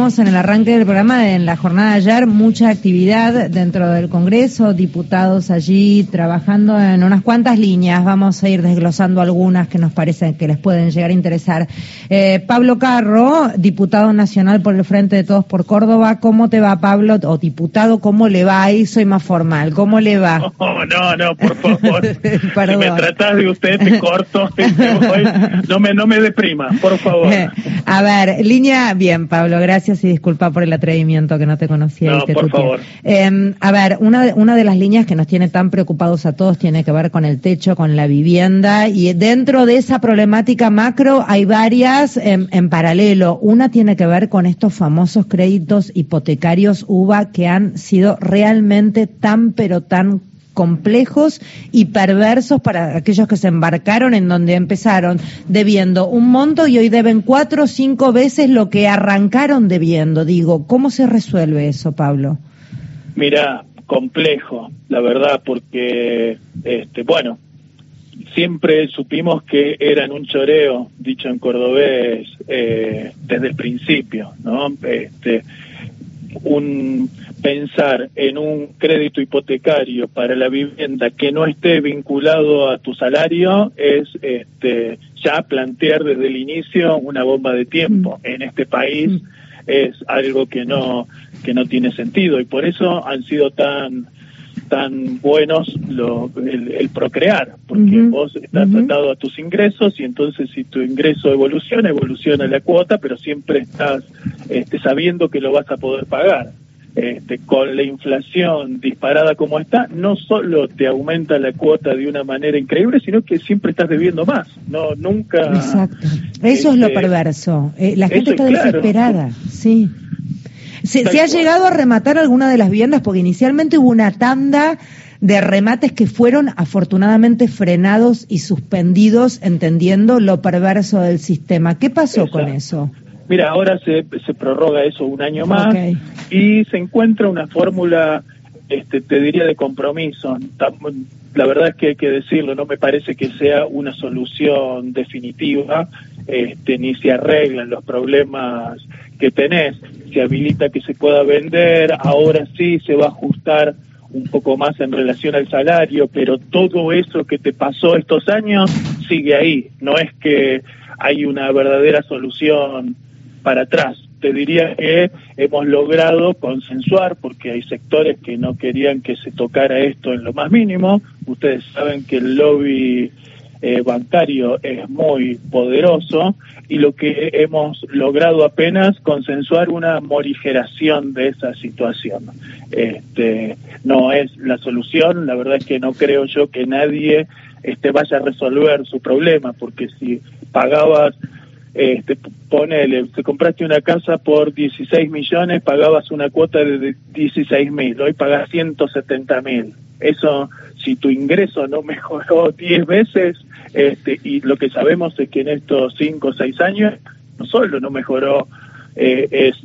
En el arranque del programa, en la jornada de ayer, mucha actividad dentro del Congreso, diputados allí trabajando en unas cuantas líneas. Vamos a ir desglosando algunas que nos parecen que les pueden llegar a interesar. Eh, Pablo Carro, diputado nacional por el Frente de Todos por Córdoba. ¿Cómo te va, Pablo? O diputado, ¿cómo le va? Ahí soy más formal. ¿Cómo le va? No, no, no, por favor. si me tratas de usted, te corto. no, me, no me deprima, por favor. a ver, línea, bien, Pablo, gracias y disculpa por el atrevimiento que no te conocía. No, por favor. Em, a ver, una de, una de las líneas que nos tiene tan preocupados a todos tiene que ver con el techo, con la vivienda y dentro de esa problemática macro hay varias en, en paralelo. Una tiene que ver con estos famosos créditos hipotecarios UVA que han sido realmente tan pero tan complejos y perversos para aquellos que se embarcaron en donde empezaron debiendo un monto y hoy deben cuatro o cinco veces lo que arrancaron debiendo. Digo, ¿cómo se resuelve eso, Pablo? Mira, complejo, la verdad, porque, este, bueno, siempre supimos que eran un choreo, dicho en cordobés, eh, desde el principio, ¿no? Este, un pensar en un crédito hipotecario para la vivienda que no esté vinculado a tu salario es este, ya plantear desde el inicio una bomba de tiempo. Mm. En este país mm. es algo que no que no tiene sentido y por eso han sido tan tan buenos lo, el, procrear, porque vos estás atado a tus ingresos y entonces si tu ingreso evoluciona, evoluciona la cuota, pero siempre estás este, sabiendo que lo vas a poder pagar. Este, con la inflación disparada como está, no solo te aumenta la cuota de una manera increíble, sino que siempre estás debiendo más. No, nunca. Exacto. Eso es lo este, perverso. Eh, la gente está desesperada, sí. Se, ha llegado a rematar alguna de las viviendas porque inicialmente hubo una tanda de remates que fueron afortunadamente frenados y suspendidos, entendiendo lo perverso del sistema. ¿Qué pasó con eso? Mira, ahora se, se prorroga eso un año más y se encuentra una fórmula, este, te diría, de compromiso. La verdad es que hay que decirlo, no me parece que sea una solución definitiva, este, ni se arreglan los problemas que tenés, se habilita que se pueda vender, ahora sí se va a ajustar un poco más en relación al salario, pero todo eso que te pasó estos años sigue ahí, no es que hay una verdadera solución para atrás. Te diría que hemos logrado consensuar, porque hay sectores que no querían que se tocara esto en lo más mínimo. Ustedes saben que el lobby eh, bancario es muy poderoso y lo que hemos logrado apenas consensuar una morigeración de esa situación. Este, no es la solución, la verdad es que no creo yo que nadie este, vaya a resolver su problema, porque si pagabas este, ponele, si compraste una casa por 16 millones, pagabas una cuota de 16 mil, hoy pagas 170 mil. Eso, si tu ingreso no mejoró 10 veces, este, y lo que sabemos es que en estos 5 o 6 años, no solo no mejoró eh, es,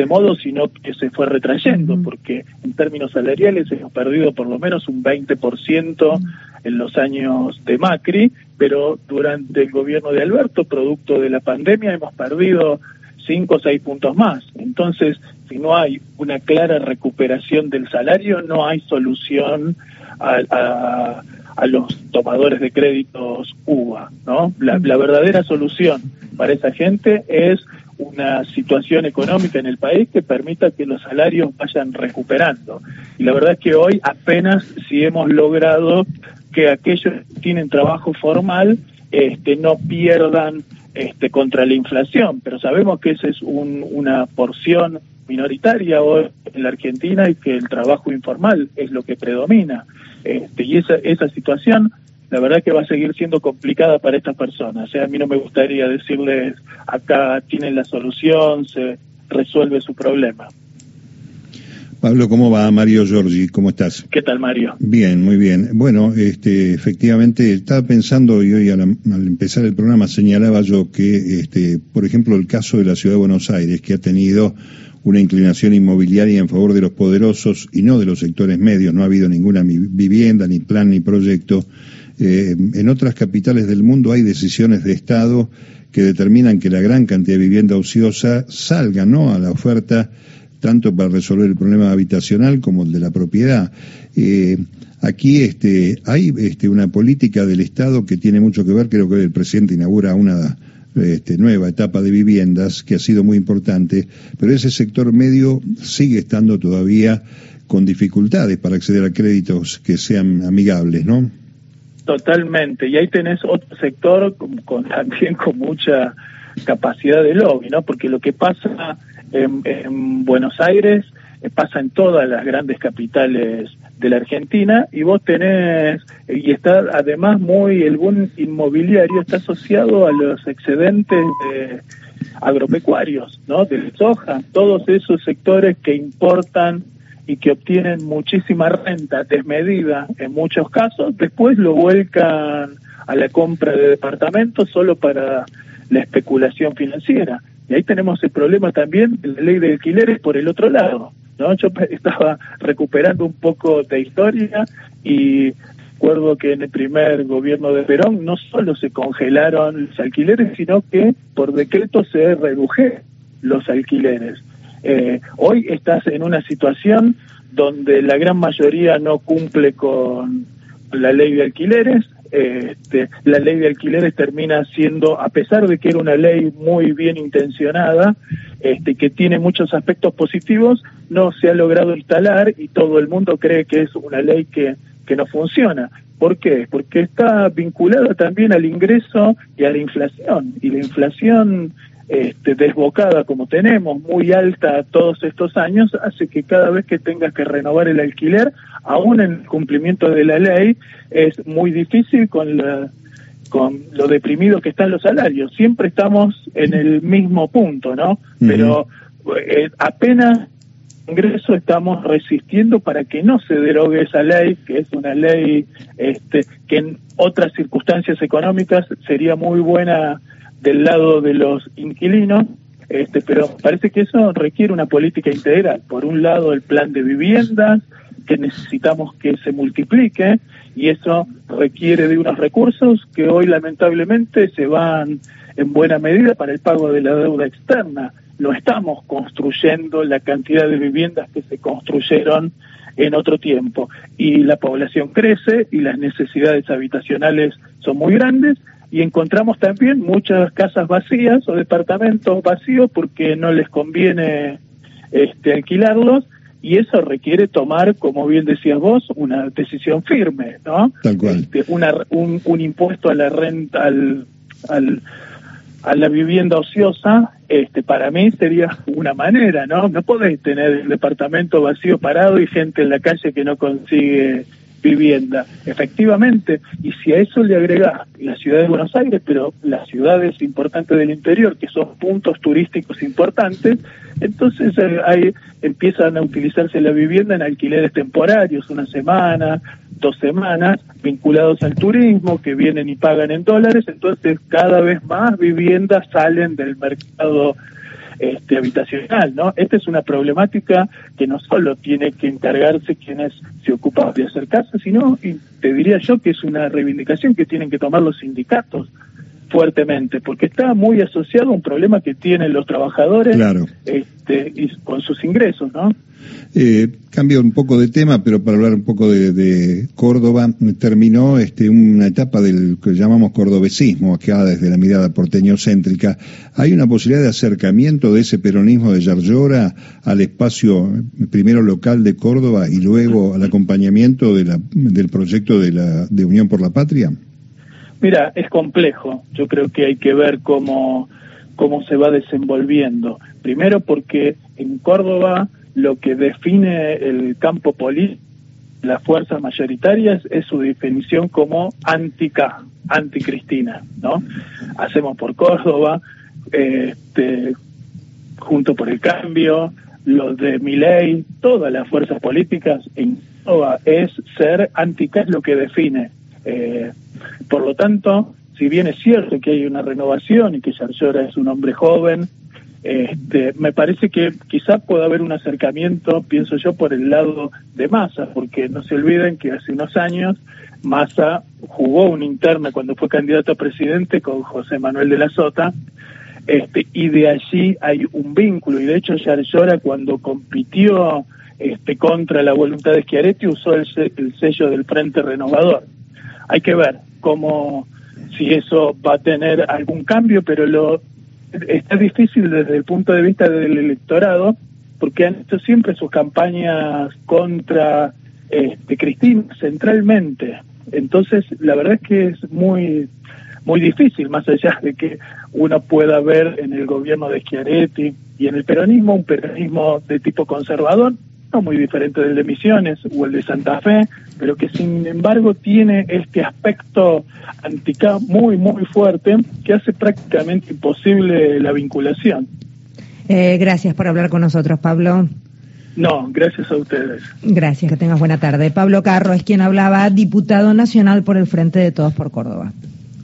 ese modo, sino que se fue retrayendo, porque en términos salariales hemos perdido por lo menos un 20% en los años de Macri, pero durante el gobierno de Alberto, producto de la pandemia, hemos perdido cinco o seis puntos más. Entonces, si no hay una clara recuperación del salario, no hay solución a, los tomadores de créditos UBA, ¿no? La, la verdadera solución para esa gente es una situación económica en el país que permita que los salarios vayan recuperando. Y la verdad es que hoy apenas si hemos logrado que aquellos que tienen trabajo formal este, no pierdan este, contra la inflación, pero sabemos que esa es una porción minoritaria hoy en la Argentina y que el trabajo informal es lo que predomina. Este, y esa, esa situación, la verdad que va a seguir siendo complicada para estas personas. O sea, a mí no me gustaría decirles, acá tienen la solución, se resuelve su problema. Pablo, ¿cómo va? Mario Giorgi, ¿cómo estás? ¿Qué tal, Mario? Bien, muy bien. Bueno, este, efectivamente, estaba pensando y hoy al, empezar el programa señalaba yo que, este, por ejemplo, el caso de la Ciudad de Buenos Aires, que ha tenido una inclinación inmobiliaria en favor de los poderosos y no de los sectores medios, no ha habido ninguna vivienda, ni plan, ni proyecto. Eh, en otras capitales del mundo hay decisiones de Estado que determinan que la gran cantidad de vivienda ociosa salga ¿no? a la oferta tanto para resolver el problema habitacional como el de la propiedad. Eh, aquí este, hay este, una política del Estado que tiene mucho que ver, creo que el presidente inaugura una este, nueva etapa de viviendas que ha sido muy importante, pero ese sector medio sigue estando todavía con dificultades para acceder a créditos que sean amigables, ¿no? Totalmente, y ahí tenés otro sector con, también con mucha capacidad de lobby, ¿no? Porque lo que pasa en, Buenos Aires eh, pasa en todas las grandes capitales de la Argentina y vos tenés, y está además muy, el boom inmobiliario está asociado a los excedentes agropecuarios, ¿no? De soja, todos esos sectores que importan y que obtienen muchísima renta desmedida en muchos casos, después lo vuelcan a la compra de departamentos solo para la especulación financiera. Y ahí tenemos el problema también de la ley de alquileres por el otro lado. ¿no? Yo estaba recuperando un poco de historia y recuerdo que en el primer gobierno de Perón no solo se congelaron los alquileres, sino que por decreto se redujeron los alquileres. Eh, hoy estás en una situación donde la gran mayoría no cumple con la ley de alquileres. Este, la ley de alquileres termina siendo, a pesar de que era una ley muy bien intencionada, este, que tiene muchos aspectos positivos, no se ha logrado instalar y todo el mundo cree que es una ley que, que no funciona. ¿Por qué? Porque está vinculada también al ingreso y a la inflación. Y la inflación este, desbocada como tenemos, muy alta todos estos años, hace que cada vez que tengas que renovar el alquiler, aún en el cumplimiento de la ley, es muy difícil con la con lo deprimido que están los salarios. Siempre estamos en el mismo punto, ¿no? Pero eh, apenas ingreso estamos resistiendo para que no se derogue esa ley, que es una ley este, que en otras circunstancias económicas sería muy buena del lado de los inquilinos, este, pero parece que eso requiere una política integral. Por un lado, el plan de viviendas, que necesitamos que se multiplique, y eso requiere de unos recursos que hoy lamentablemente se van en buena medida para el pago de la deuda externa. No estamos construyendo la cantidad de viviendas que se construyeron en otro tiempo. Y la población crece y las necesidades habitacionales son muy grandes y encontramos también muchas casas vacías o departamentos vacíos porque no les conviene este, alquilarlos y eso requiere tomar, como bien decías vos, una decisión firme, ¿no? Tal cual. Este, un, un, impuesto a la renta, al, al, a la vivienda ociosa, este, para mí sería una manera, ¿no? No podéis tener el departamento vacío parado y gente en la calle que no consigue vivienda. Efectivamente, y si a eso le agrega la ciudad de Buenos Aires, pero las ciudades importantes del interior, que son puntos turísticos importantes, entonces eh, ahí empiezan a utilizarse la vivienda en alquileres temporarios, una semana, dos semanas, vinculados al turismo, que vienen y pagan en dólares, entonces cada vez más viviendas salen del mercado este, habitacional, ¿no? Esta es una problemática que no solo tiene que encargarse quienes se ocupan de hacer casas, sino, te diría yo, que es una reivindicación que tienen que tomar los sindicatos fuertemente, porque está muy asociado a un problema que tienen los trabajadores este, y con sus ingresos, ¿no? Eh, cambio un poco de tema, pero para hablar un poco de, Córdoba, terminó este, una etapa del que llamamos cordobesismo, acá desde la mirada porteñocéntrica. ¿Hay una posibilidad de acercamiento de ese peronismo de Yarlora al espacio primero local de Córdoba y luego al acompañamiento de la, del proyecto de, la, de Unión por la Patria? Mira, es complejo. Yo creo que hay que ver cómo, cómo se va desenvolviendo. Primero porque en Córdoba lo que define el campo político, las fuerzas mayoritarias, es su definición como antica, anticristina, ¿no? Hacemos por Córdoba, este, junto por el cambio, los de Miley, todas las fuerzas políticas en Córdoba es ser antica, es lo que define. Eh, por lo tanto, si bien es cierto que hay una renovación y que Yarlora es un hombre joven Este, me parece que quizás pueda haber un acercamiento, pienso yo, por el lado de Massa, porque no se olviden que hace unos años Massa jugó una interna cuando fue candidato a presidente con José Manuel de la Sota, este, y de allí hay un vínculo, y de hecho Yarlora cuando compitió este, contra la voluntad de Schiaretti usó el, el sello del Frente Renovador. Hay que ver cómo si eso va a tener algún cambio, pero lo está difícil desde el punto de vista del electorado, porque han hecho siempre sus campañas contra este, Cristina centralmente. Entonces, la verdad es que es muy muy difícil, más allá de que uno pueda ver en el gobierno de Schiaretti y en el peronismo un peronismo de tipo conservador, no muy diferente del de Misiones o el de Santa Fe, pero que sin embargo tiene este aspecto antica muy, muy fuerte que hace prácticamente imposible la vinculación. Eh, gracias por hablar con nosotros, Pablo. No, gracias a ustedes. Gracias, que tengas buena tarde. Pablo Carro es quien hablaba, diputado nacional por el Frente de Todos por Córdoba.